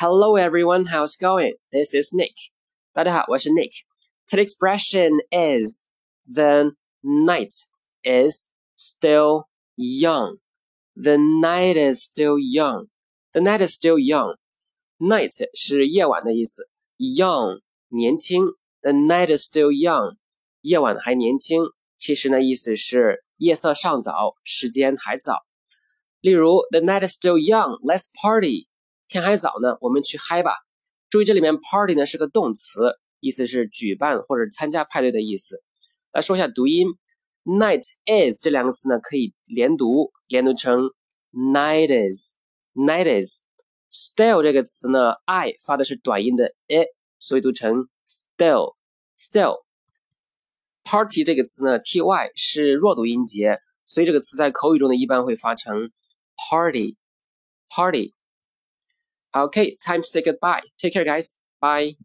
Hello everyone, how's it going? This is Nick. 大家好，我是 Nick. Today's expression is the night is still young. The night is still young. The night is still young. Night 是夜晚的意思，young 年轻。The night is still young. 夜晚还年轻，其实呢意思是夜色尚早，时间还早。例如，The night is still young. Let's party. 天还早呢，我们去嗨吧。注意这里面 party 呢是个动词，意思是举办或者参加派对的意思。来说一下读音，night is 这两个词呢可以连读，连读成 night is，night is。still 这个词呢，i 发的是短音的 i，所以读成 still，still。party 这个词呢，ty 是弱读音节，所以这个词在口语中呢一般会发成 party，party。Okay, time to say goodbye. Take care, guys. Bye.